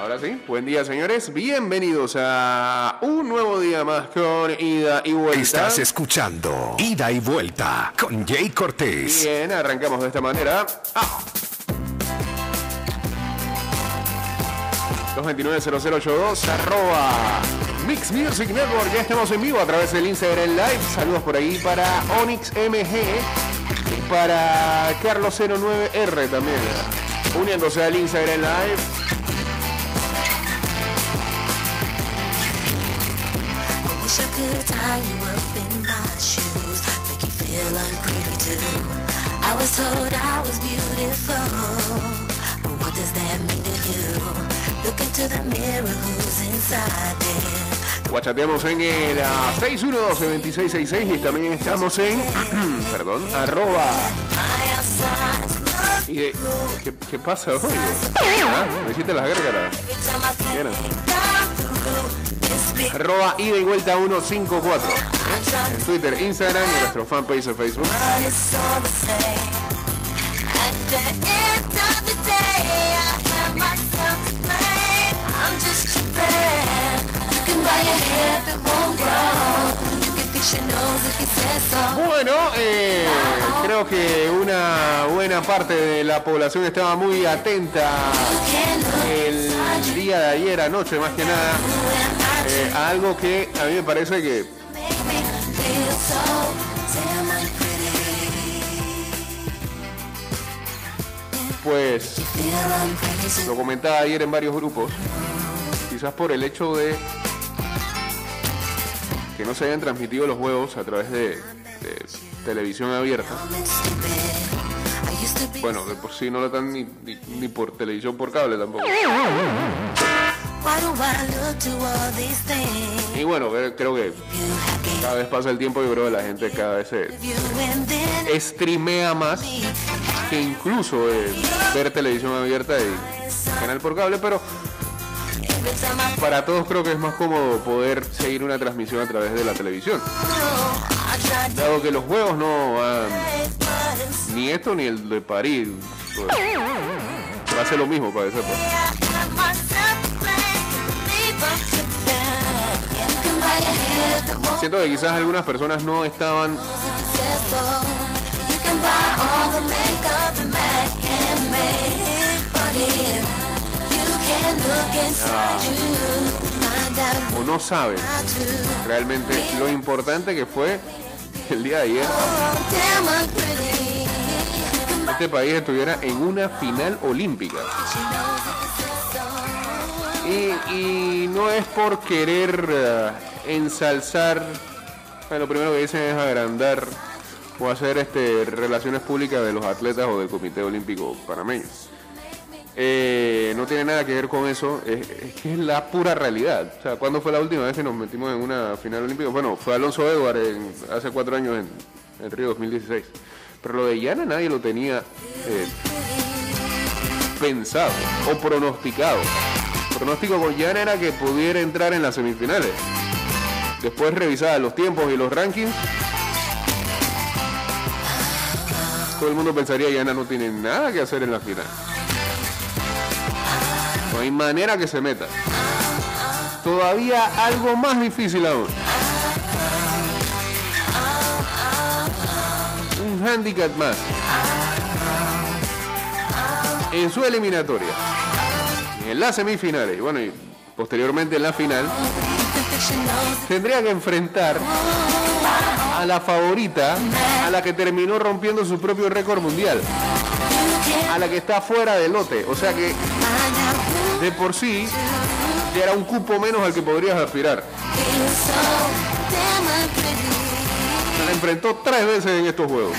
Ahora sí, buen día señores, bienvenidos a un nuevo día más con Ida y Vuelta. Estás escuchando Ida y Vuelta con Jay Cortés. Bien, arrancamos de esta manera. Ah. 229-0082, arroba Mix Music Network. Ya estamos en vivo a través del Instagram Live. Saludos por ahí para Onyx MG y para Carlos09R también. Uniéndose al Instagram Live. I was told I was beautiful, but what does that mean to you? Look into the mirror, who's inside there? Guachateamos en el ah, 612-2666 y también estamos en, perdón, arroba. My outside's Y de- ¿qué, qué pasa hoy? Ah, me hiciste las gárgaras. Arroba ida y vuelta 154. I try En Twitter, Instagram y nuestro fanpage de Facebook. Bueno, eh, creo que una buena parte de la población estaba muy atenta el día de ayer, anoche más que nada, algo que a mí me parece que pues lo comentaba ayer en varios grupos, quizás por el hecho de que no se hayan transmitido los juegos a través de, televisión abierta. Bueno, de por sí no lo están ni, ni por televisión por cable tampoco. Y bueno, creo que cada vez pasa el tiempo y creo que la gente cada vez se streamea más que incluso eh, ver televisión abierta y canal por cable, pero para todos creo que es más cómodo poder seguir una transmisión a través de la televisión. Dado que los juegos no van, ni esto ni el de París, pues, va a ser lo mismo para ese pues. Siento que quizás algunas personas no estaban out o no saben realmente lo importante que fue el día de ayer este país estuviera en una final olímpica. Y, y no es por querer eh, ensalzar, lo primero que dicen es agrandar o hacer este, relaciones públicas de los atletas o del Comité Olímpico Panameño. Eh, no tiene nada que ver con eso, es, que es la pura realidad. O sea, ¿cuándo fue la última vez que nos metimos en una final olímpica? Bueno, fue Alonso Edward en- hace cuatro años en, en Río 2016. Pero lo de Yana nadie lo tenía eh, pensado o pronosticado. Pronóstico con Yana era que pudiera entrar en las semifinales. Después revisada los tiempos y los rankings. Todo el mundo pensaría que Yana no tiene nada que hacer en la final. No hay manera que se meta. Todavía algo más difícil aún. Un handicap más. En su eliminatoria. En las semifinales. Bueno, y posteriormente en la final. Tendría que enfrentar a la favorita, a la que terminó rompiendo su propio récord mundial. A la que está fuera del lote. O sea que de por sí ya era un cupo menos al que podrías aspirar. Se la enfrentó tres veces en estos juegos.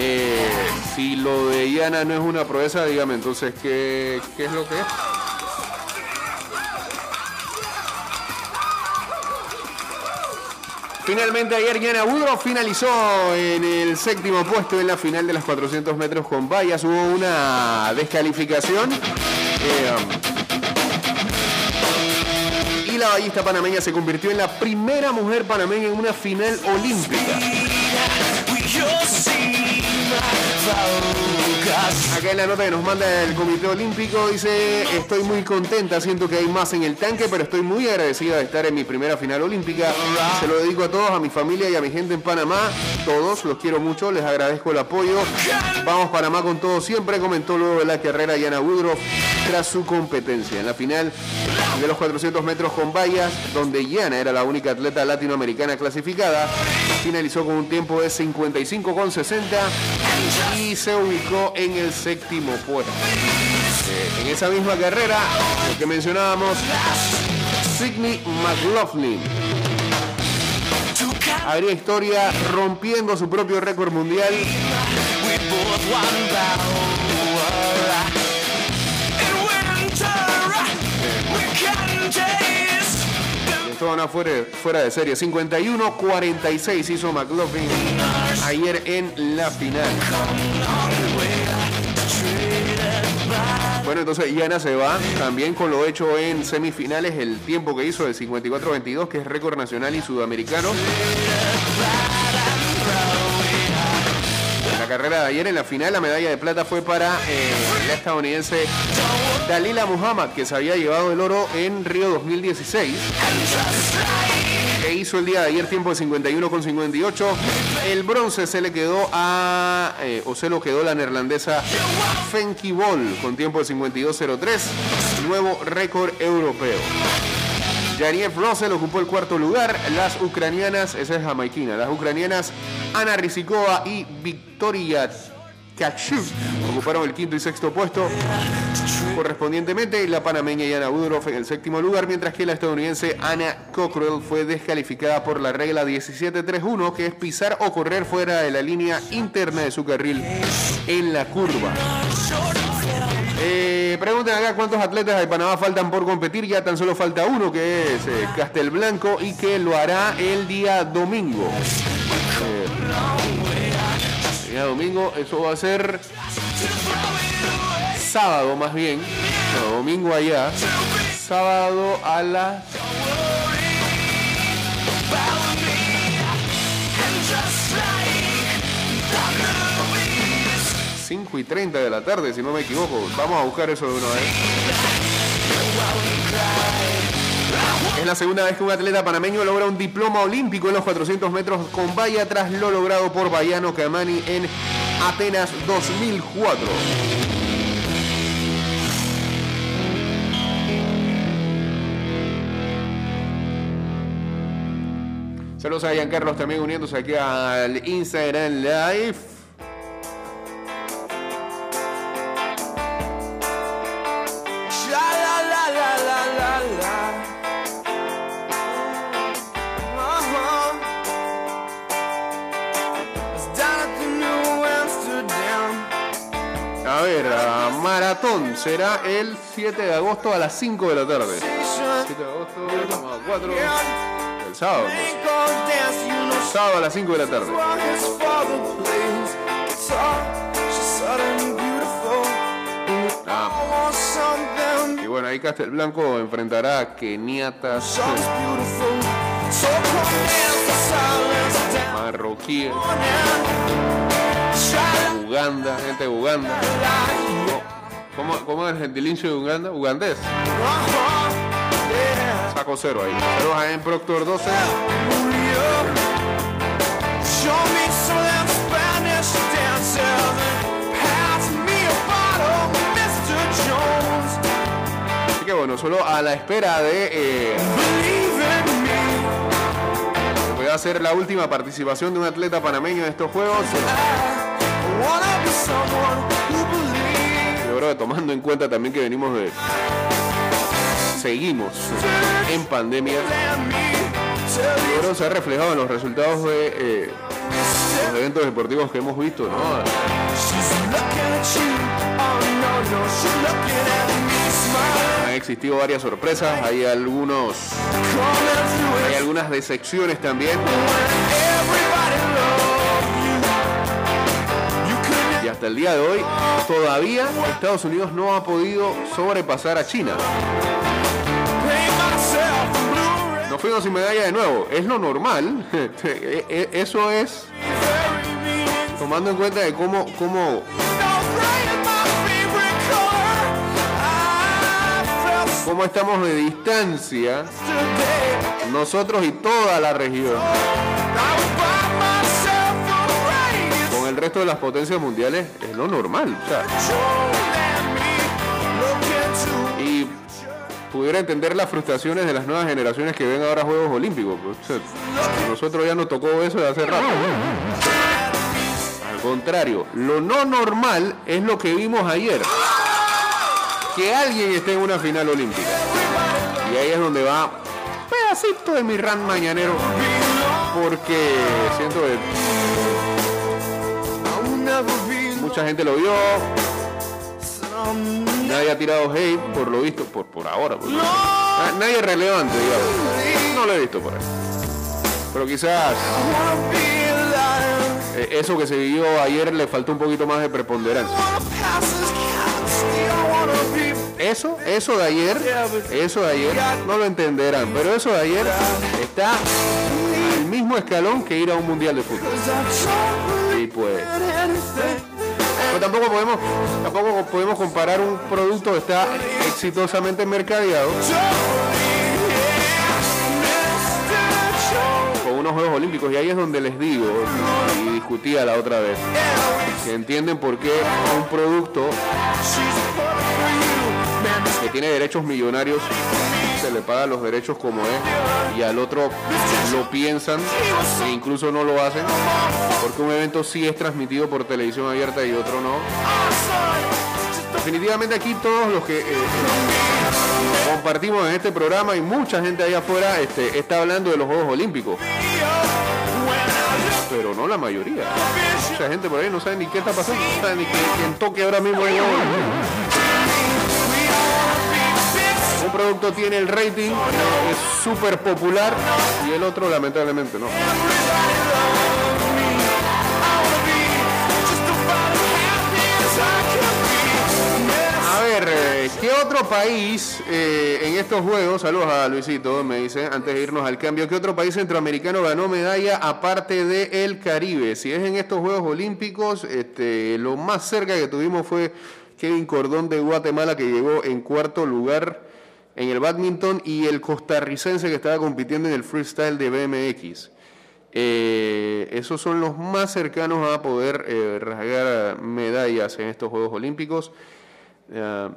Eh, si lo de Iana no es una proeza, dígame entonces qué, qué es lo que es. Finalmente ayer Yana Woodrow finalizó en el séptimo puesto en la final de las 400 metros con vallas. Hubo una descalificación. eh, y la ballista panameña se convirtió en la primera mujer panameña en una final olímpica. Acá en la nota que nos manda el Comité Olímpico dice, estoy muy contenta, siento que hay más en el tanque, pero estoy muy agradecida de estar en mi primera final olímpica. Se lo dedico a todos, a mi familia y a mi gente en Panamá. Todos, los quiero mucho, les agradezco el apoyo. Vamos Panamá con todo siempre, comentó luego de la carrera Yana Woodruff tras su competencia. En la final de los 400 metros con vallas, donde Yana era la única atleta latinoamericana clasificada, finalizó con un tiempo de 55,60 y se ubicó en el séptimo puesto. Eh, en esa misma carrera, lo que mencionábamos, Sidney McLaughlin habría historia rompiendo su propio récord mundial. Estaban fuera, fuera de serie. 51-46 hizo McLaughlin ayer en la final. Bueno, entonces Yana se va también con lo hecho en semifinales, el tiempo que hizo de 54-22, que es récord nacional y sudamericano. La carrera de ayer, en la final, la medalla de plata fue para eh, la estadounidense Dalila Muhammad, que se había llevado el oro en Río 2016 que hizo el día de ayer tiempo de 51 con 58. El bronce se le quedó a, eh, o se lo quedó la neerlandesa Fenky Ball con tiempo de 52.03, nuevo récord europeo. Janiev Russell ocupó el cuarto lugar. Las ucranianas, esa es jamaiquina, las ucranianas Ana Rizikova y Victoria Kachuk ocuparon el quinto y sexto puesto correspondientemente. La panameña Yana Woodruff en el séptimo lugar, mientras que la estadounidense Anna Cockrell fue descalificada por la regla 1731, que es pisar o correr fuera de la línea interna de su carril en la curva. Eh, pregunten acá cuántos atletas de Panamá faltan por competir. Ya tan solo falta uno, que es eh, Castelblanco, y que lo hará el día domingo. Eh, el día domingo, eso va a ser sábado más bien. Domingo allá. Sábado a las 5 y 30 de la tarde, si no me equivoco. Vamos a buscar eso de una vez. Es la segunda vez que un atleta panameño logra un diploma olímpico en los 400 metros con valla tras lo logrado por Bayano Camani en Atenas 2004. Saludos a Giancarlos también uniéndose aquí al Instagram Live. A ver, a maratón será el 7 de agosto a las 5 de la tarde. 7 de agosto, 4, el sábado. pues. Sábado a las 5 de la tarde. Ah, y bueno, ahí Castelblanco enfrentará a keniatas, marroquíes, Uganda, gente de Uganda. ¿Cómo, ¿Cómo es el gentilicio de Uganda? Ugandés. Saco cero ahí. Saludos a en Proctor 12. Así que bueno, solo a la espera de eh, que pueda ser la última participación de un atleta panameño en estos juegos. Yo creo que tomando en cuenta también que venimos de. Seguimos en pandemia. Que se ha reflejado en los resultados de eh, los eventos deportivos que hemos visto, ¿no? Han existido varias sorpresas, hay algunos. Hay algunas decepciones también. Y hasta el día de hoy, todavía Estados Unidos no ha podido sobrepasar a China trofeo sin medalla de nuevo. Es lo normal. E, e, eso es tomando en cuenta de cómo, cómo, cómo estamos de distancia nosotros y toda la región con el resto de las potencias mundiales es lo normal. Pudiera entender las frustraciones de las nuevas generaciones que ven ahora Juegos Olímpicos. pues, nosotros ya nos tocó eso de hace rato. Al contrario, lo no normal es lo que vimos ayer. Que alguien esté en una final olímpica. Y ahí es donde va pedacito de mi rant mañanero. Porque siento que mucha gente lo vio. Nadie ha tirado hate, por lo visto, por, por ahora. por Na- Nadie relevante, digamos. No lo he visto por ahí. Pero quizás eh, eso que se vivió ayer le faltó un poquito más de preponderancia. Eso, eso de ayer, eso de ayer, no lo entenderán, pero eso de ayer está al mismo escalón que ir a un mundial de fútbol. Y pues, pero tampoco podemos, tampoco podemos comparar un producto que está exitosamente mercadeado con unos Juegos Olímpicos. Y ahí es donde les digo, y discutía la otra vez, que entienden por qué un producto que tiene derechos millonarios se le paga los derechos como es y al otro lo piensan e incluso no lo hacen porque un evento sí es transmitido por televisión abierta y otro no. Definitivamente aquí todos los que eh, compartimos en este programa y mucha gente allá afuera este, está hablando de los Juegos Olímpicos. Pero no la mayoría. Mucha gente por ahí no sabe ni qué está pasando, no sabe ni que, en Tokio ahora mismo. Un producto tiene el rating, es súper popular y el otro lamentablemente no. A ver, eh, ¿qué otro país eh, en estos juegos, saludos a Luisito, me dice, antes de irnos al cambio, ¿qué otro país centroamericano ganó medalla aparte de Caribe? Si es en estos Juegos Olímpicos, este, lo más cerca que tuvimos fue Kevin Cordón de Guatemala que llegó en cuarto lugar en el badminton y el costarricense que estaba compitiendo en el freestyle de BMX. Eh, esos son los más cercanos a poder eh, rasgar medallas en estos Juegos Olímpicos. Eh,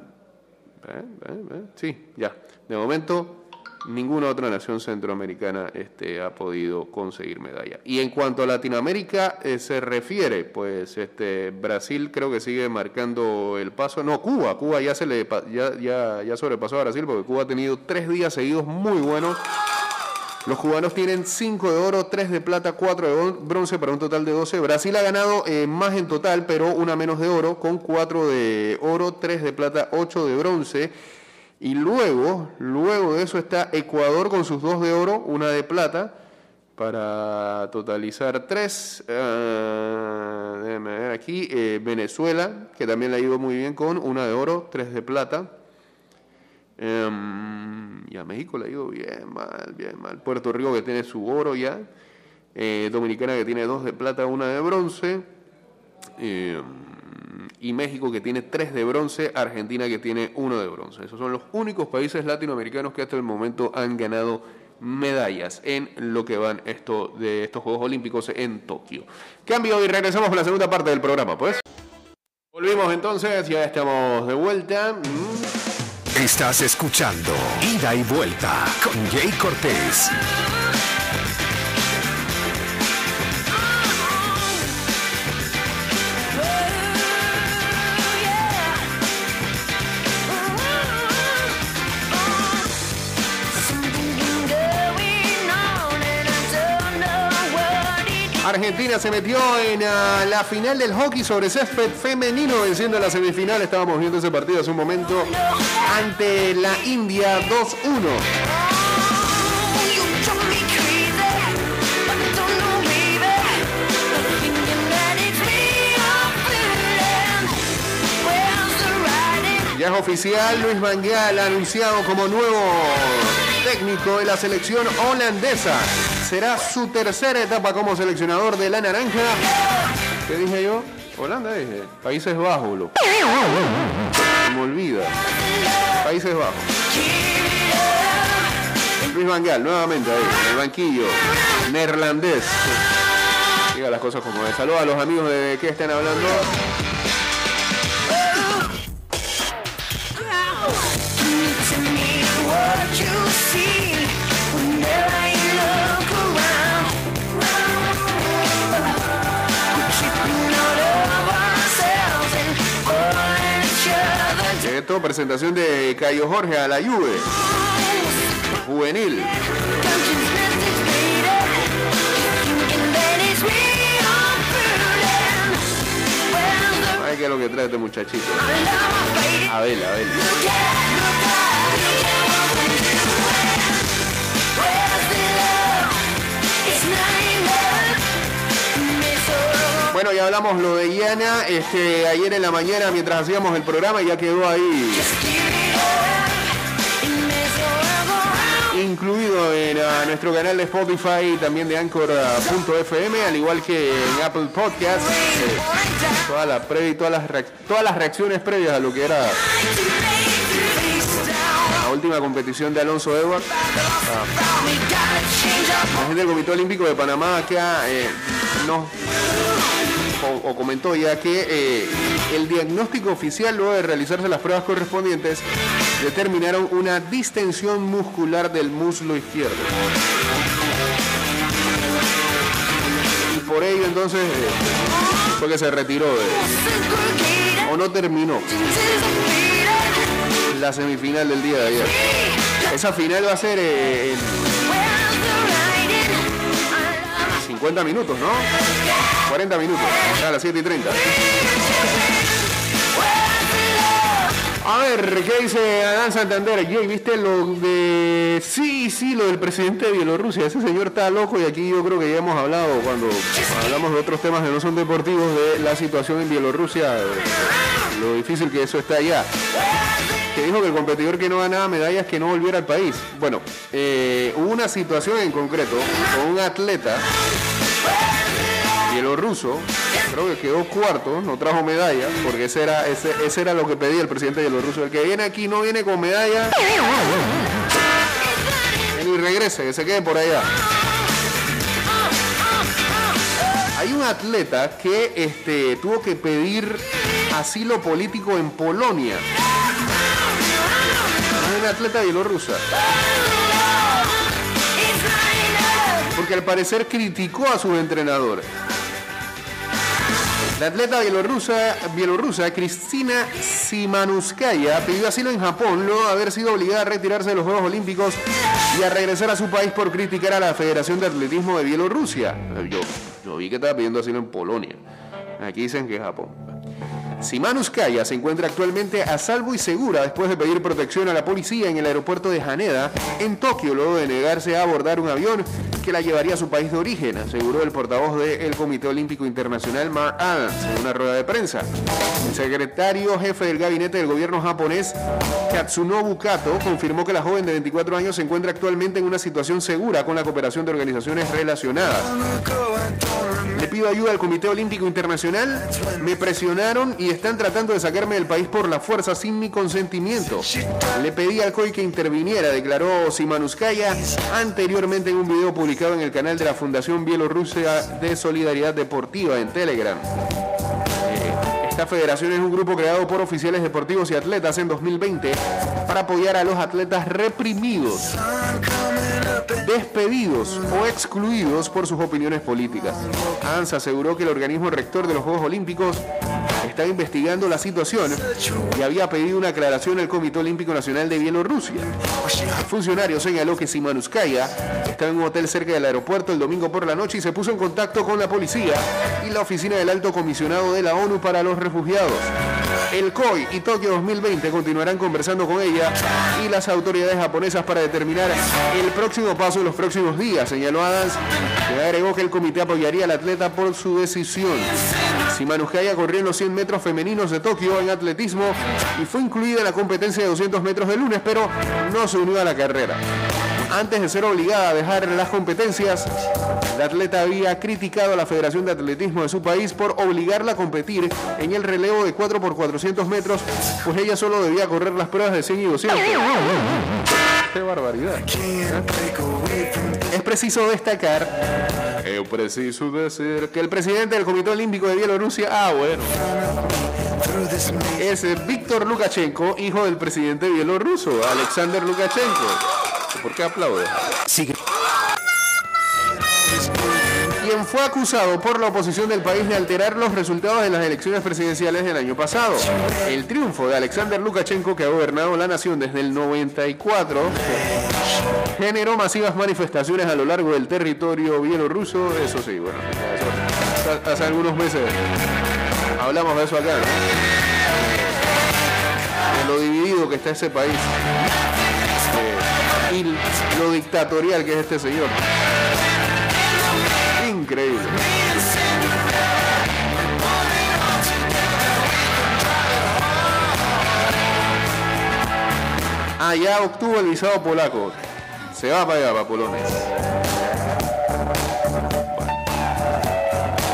eh, eh, sí, ya. De momento, ninguna otra nación centroamericana este, ha podido conseguir medalla. Y en cuanto a Latinoamérica eh, se refiere, pues este, Brasil creo que sigue marcando el paso. No, Cuba, Cuba ya se le ya, ya, ya sobrepasó a Brasil porque Cuba ha tenido tres días seguidos muy buenos. Los cubanos tienen 5 de oro, 3 de plata, 4 de bron- bronce para un total de 12. Brasil ha ganado eh, más en total, pero una menos de oro, con 4 de oro, 3 de plata, 8 de bronce. Y luego, luego de eso está Ecuador con sus 2 de oro, una de plata, para totalizar 3. déjame ver aquí. eh, Venezuela, que también le ha ido muy bien con una de oro, 3 de plata. Em, y a México le ha ido bien mal, bien mal. Puerto Rico que tiene su oro ya. Eh, Dominicana que tiene dos de plata, una de bronce. Em, y México que tiene tres de bronce. Argentina que tiene uno de bronce. Esos son los únicos países latinoamericanos que hasta el momento han ganado medallas en lo que van de estos Juegos Olímpicos en Tokio. Cambio y regresamos con la segunda parte del programa, pues. Volvimos entonces, ya estamos de vuelta. Estás escuchando Ida y Vuelta con Jay Cortés. Argentina se metió en ah, la final del hockey sobre césped femenino, venciendo en la semifinal. Estábamos viendo ese partido hace un momento ante la India 2-1. Ya es oficial, Luis Van anunciado como nuevo técnico de la selección holandesa. Será su tercera etapa como seleccionador de la naranja. ¿Qué dije yo? Holanda dije. Países Bajos, loco. Se me olvida. Países Bajos. Luis Van Gaal, nuevamente ahí, el banquillo, neerlandés. Diga las cosas como es. Saludos a los amigos de que estén hablando. Presentación de Cayo Jorge a la Juve. Juvenil. Ay, que es lo que trae este muchachito. Abel, Abel. Bueno, ya hablamos lo de Iana este, ayer en la mañana mientras hacíamos el programa, ya quedó ahí incluido en uh, nuestro canal de Spotify y también de Anchor.fm, al igual que en Apple Podcasts. Eh, toda la todas las, todas las reacciones previas a lo que era la última competición de Alonso Edwards. La gente del Comité Olímpico de Panamá acá eh, no o, comentó ya que eh, el diagnóstico oficial luego de realizarse las pruebas correspondientes determinaron una distensión muscular del muslo izquierdo. Y por ello entonces eh, fue que se retiró de, o no terminó la semifinal del día de ayer. Esa final va a ser eh, 50 minutos, ¿no? 40 minutos, a las 7 y 30. A ver, ¿qué dice Adán Santander? Jay, ¿viste lo de... Sí, sí, lo del presidente de Bielorrusia. Ese señor está loco y aquí yo creo que ya hemos hablado cuando hablamos de otros temas que no son deportivos de la situación en Bielorrusia, lo difícil que eso está allá. Que dijo que el competidor que no ganaba medallas que no volviera al país. Bueno, eh, hubo una situación en concreto con un atleta bielorruso, creo que quedó cuarto, no trajo medalla, porque ese era, ese, ese era lo que pedía el presidente bielorruso. El que viene aquí no viene con medalla, ni regrese, que se quede por allá. Hay un atleta que este, tuvo que pedir asilo político en Polonia. Una atleta bielorrusa. Porque al parecer criticó a sus entrenadores. La atleta bielorrusa, bielorrusa Cristina Simanuskaya pidió asilo en Japón luego de haber sido obligada a retirarse de los Juegos Olímpicos y a regresar a su país por criticar a la Federación de Atletismo de Bielorrusia. Yo, yo vi que estaba pidiendo asilo en Polonia. Aquí dicen que es Japón. Simanuskaya se encuentra actualmente a salvo y segura después de pedir protección a la policía en el aeropuerto de Haneda, en Tokio, luego de negarse a abordar un avión que la llevaría a su país de origen, aseguró el portavoz del Comité Olímpico Internacional, Mark Adams, en una rueda de prensa. El secretario jefe del gabinete del gobierno japonés, Katsunobu Kato, confirmó que la joven de 24 años se encuentra actualmente en una situación segura con la cooperación de organizaciones relacionadas. Le pido ayuda al Comité Olímpico Internacional. Me presionaron y están tratando de sacarme del país por la fuerza sin mi consentimiento. Le pedí al COI que interviniera, declaró Simanuskaya anteriormente en un video publicado en el canal de la Fundación Bielorrusia de Solidaridad Deportiva en Telegram. Eh, Esta federación es un grupo creado por oficiales deportivos y atletas en 2020 para apoyar a los atletas reprimidos despedidos o excluidos por sus opiniones políticas. ANSA aseguró que el organismo rector de los Juegos Olímpicos está investigando la situación y había pedido una aclaración al Comité Olímpico Nacional de Bielorrusia. El funcionario señaló que Simanuskaya estaba en un hotel cerca del aeropuerto el domingo por la noche y se puso en contacto con la policía y la oficina del alto comisionado de la ONU para los refugiados. El COI y Tokio 2020 continuarán conversando con ella y las autoridades japonesas para determinar el próximo paso en los próximos días, señaló Adams, que agregó que el comité apoyaría al atleta por su decisión. Simanuskaya corrió en los 100 metros femeninos de Tokio en atletismo y fue incluida en la competencia de 200 metros de lunes, pero no se unió a la carrera. Antes de ser obligada a dejar las competencias, La atleta había criticado a la Federación de Atletismo de su país por obligarla a competir en el relevo de 4 por 400 metros, pues ella solo debía correr las pruebas de 100 y 200. ¡Qué barbaridad! Es preciso destacar, es preciso decir, que el presidente del Comité Olímpico de Bielorrusia, ah, bueno, es Víctor Lukashenko, hijo del presidente bielorruso, Alexander Lukashenko. ¿Por qué aplaude? Sigue. quien fue acusado por la oposición del país de alterar los resultados de las elecciones presidenciales del año pasado. El triunfo de Alexander Lukashenko, que ha gobernado la nación desde el 94, generó masivas manifestaciones a lo largo del territorio bielorruso. Eso sí, bueno, eso, hace algunos meses hablamos de eso acá, ¿no? Lo dividido que está ese país eh, y lo dictatorial que es este señor. Increíble. Ah, ya obtuvo el visado polaco. Se va para allá, para Polonia.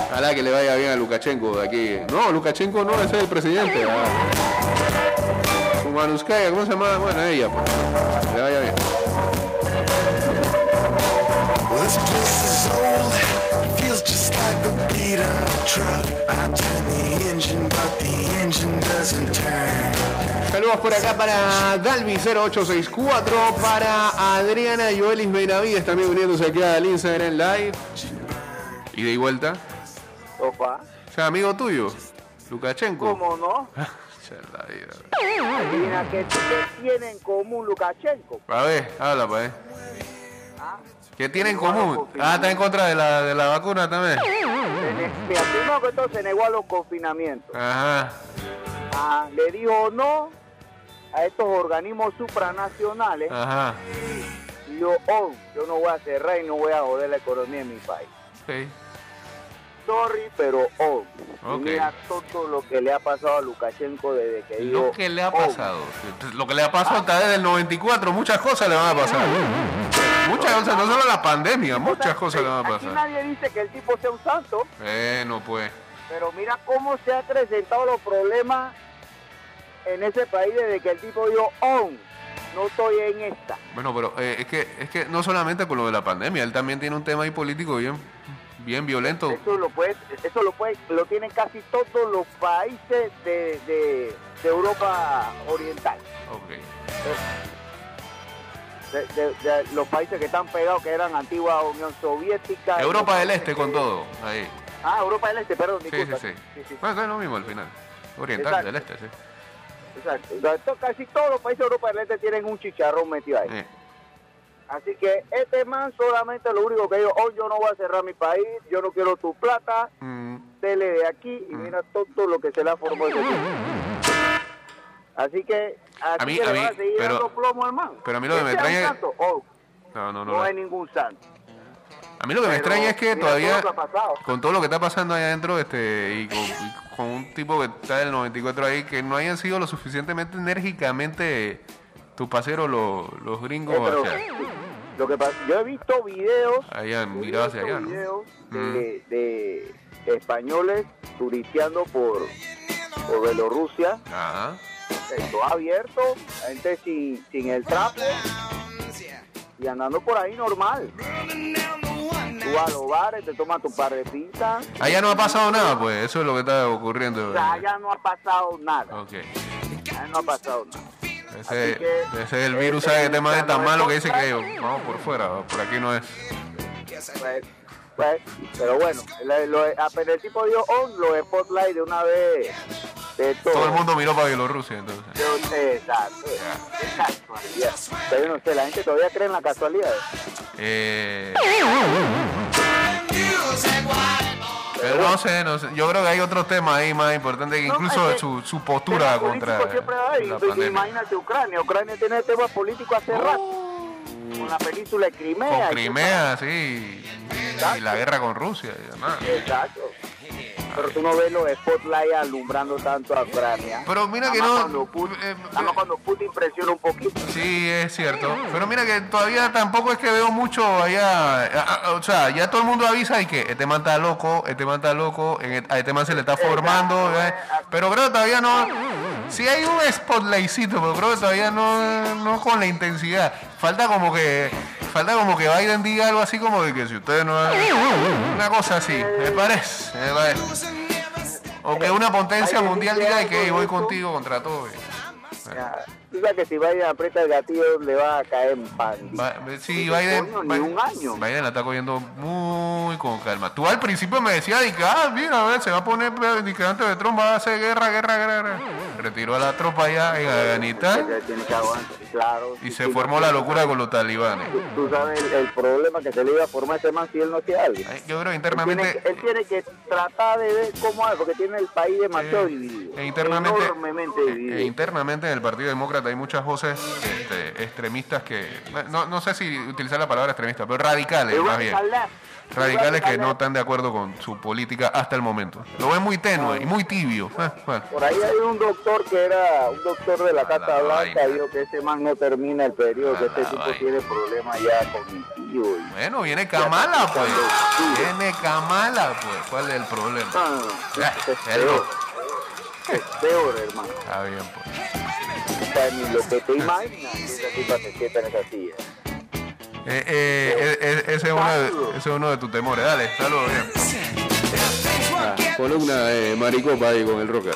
Ojalá que le vaya bien a Lukashenko de aquí. No, Lukashenko no, ese es el presidente. Su Manuskaya, ¿cómo se llama? Bueno, ella, pues. Le vaya bien. Saludos por acá para Dalvi0864, para Adriana Joelis Benavides también uniéndose aquí al Instagram Live. Y de vuelta. Opa, O sea, amigo tuyo, Lukashenko. ¿cómo no? Cha la vida. Adivina qué, qué tiene en común Lukashenko. A ver, habla, pues. ¿Ah? ¿Qué tiene en común? Ah, está en contra de la, de la vacuna también. Mira, primero que negó a los confinamientos. Ajá. Ah, le dijo no a estos organismos supranacionales. Ajá. Y yo, oh, yo no voy a cerrar y no voy a joder la economía en mi país. Ok. Sorry, pero oh. Y Ok. mira todo lo que le ha pasado a Lukashenko desde que dijo Lo que le ha oh. pasado. Lo que le ha pasado está desde el 94. Muchas cosas le van a pasar. Muchas cosas, no solo la pandemia, muchas cosas le van a Aquí pasar. nadie dice que el tipo sea un santo. Eh, no pues. Pero mira cómo se han acrecentado los problemas en ese país desde que el tipo dijo, oh, no estoy en esta. Bueno, pero eh, es que es que no solamente con lo de la pandemia, él también tiene un tema ahí político bien bien violento. Eso lo puede, eso lo puede, lo tienen casi todos los países de, de- de Europa Oriental. Ok. De, de- de los países que están pegados, que eran antigua Unión Soviética. Europa del Este con todo. Ahí. Ah, Europa del Este, perdón, Sí, sí, sí. Sí, sí, Bueno, es lo mismo al final. Oriental, Exacto. del Este, sí. exacto. Casi todos los países de Europa del Este tienen un chicharrón metido ahí. Así que este man solamente lo único que dijo, oh, yo no voy a cerrar mi país, yo no quiero tu plata, mm, dele de aquí y mira todo lo que se le ha formado ese. Así que, así A mí- que a mí, van a seguir pero- dando plomo al man. pero a mí lo que me extraña- santo? Oh, no, no, no, no. hay ningún santo. A mí lo que me extraña es que todavía, todo que con todo lo que está pasando ahí adentro, este, y con, y con un tipo que está del 94 ahí, que no hayan sido lo suficientemente enérgicamente tus paseros los, los gringos Eh, pero hacia- lo que pasa, yo he visto videos, videos Mm. de, de españoles turisteando por, por Bielorrusia, Ajá. Todo abierto, la gente sin, sin el trapo y andando por ahí normal. Tú vas a los bares, te tomas tu par de pintas, Allá no ha pasado nada, pues, eso es lo que está ocurriendo. o sea, allá no ha pasado nada, Ok. allá no ha pasado nada. Ese, que, ese es el este, virus, ¿sabe? Que te mande tan es malo que dice que vamos por fuera, por aquí no es. Pues, pues, pero bueno, lo- apenas el tipo dio on, los spotlight de una vez de todo. Todo el mundo miró para Bielorrusia, entonces. Exacto. Casualidad. Pero yo no sé, la gente todavía cree en la casualidad. Eh, pero no sé, no sé, yo creo que hay otros temas ahí más importantes, que No, incluso es que su, su postura contra siempre haber. la pandemia. Imagínate Ucrania. Ucrania tiene temas políticos hace rato. Con la península de Crimea. Con y Crimea, sí, y la guerra con Rusia y demás. más. Exacto. Pero tú no ves los spotlights alumbrando tanto a Ucrania. Pero mira que no- Cuando Putin, eh, nada eh, cuando Putin presiona un poquito. Sí, es cierto. Pero mira que todavía tampoco es que veo mucho allá. O sea, ya todo el mundo avisa y que este man está loco, este man está loco, en- a este man se le está formando. ¿eh? Pero creo que todavía no. Sí hay un spotlightcito, pero creo que todavía no, no con la intensidad. Falta como que. Falta como que Biden diga algo así como de que si ustedes no. Una cosa así, me parece. Me parece. O que una potencia mundial diga algo que de voy contigo contra todo. Sabes que si Biden aprieta el gatillo le va a caer en pan. Sí, Coño, Biden, ni Biden- un año. Biden la está cogiendo muy con calma. Tú al principio me decías, que, ah, mira, a ver, se va a poner, que antes de Trump va a hacer guerra, guerra, guerra. Retiró a la tropa allá en Afganistán tiene que aguantar, claro. y se formó la locura con los talibanes. Tú, sabes el, el problema que se le iba a formar ese man si él no hacía algo. Yo creo que Él tiene, internamente, él tiene que tratar de ver cómo es, porque tiene el país demasiado dividido. e internamente, Enormemente e- dividido. e internamente en el Partido Demócrata hay muchas voces este, extremistas que, no, no sé si utilizar la palabra extremista, pero radicales más bien. Radicales que no están de acuerdo con su política hasta el momento. Lo ven muy tenue y muy tibio. Bueno. Por ahí hay un doctor que era un doctor de la A Casa la Blanca, dijo que ese man no termina el periodo, que este la tipo tiene problemas ya cognitivos. Bueno, viene Kamala, pues. Viene Kamala, pues. ¿Cuál es el problema? No, no, no. Ya, Es peor. Es peor, hermano. Está bien, pues. O sea, ni lo que te imaginas esa tipa se sienta en esa silla. Eh, eh, eh, eh, ese, es uno de, ese es uno de tus temores. Dale, saludos, bien. Ah, columna de Maricopa ahí con el rocker.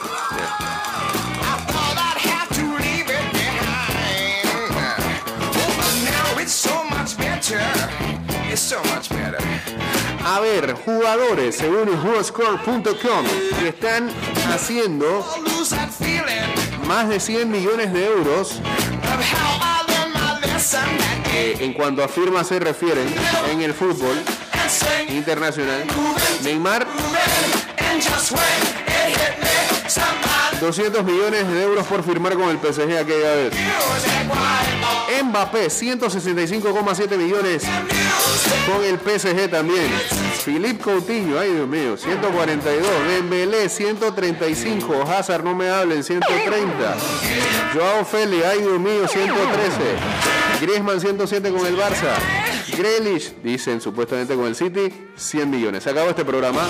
A ver, jugadores, según WhoScore.com, que están haciendo más de 100 millones de euros eh, en cuanto a firmas se refieren en el fútbol internacional. Neymar, 200 millones de euros por firmar con el PSG aquella vez. Mbappé, 165,7 millones con el PSG también. Philippe Coutinho, ay Dios mío, 142. Dembélé, 135. Hazard, no me hablen, 130. Joao Félix, ay Dios mío, 113. Griezmann, 107 con el Barça. Grealish, dicen supuestamente con el City, 100 millones. Se acabó este programa.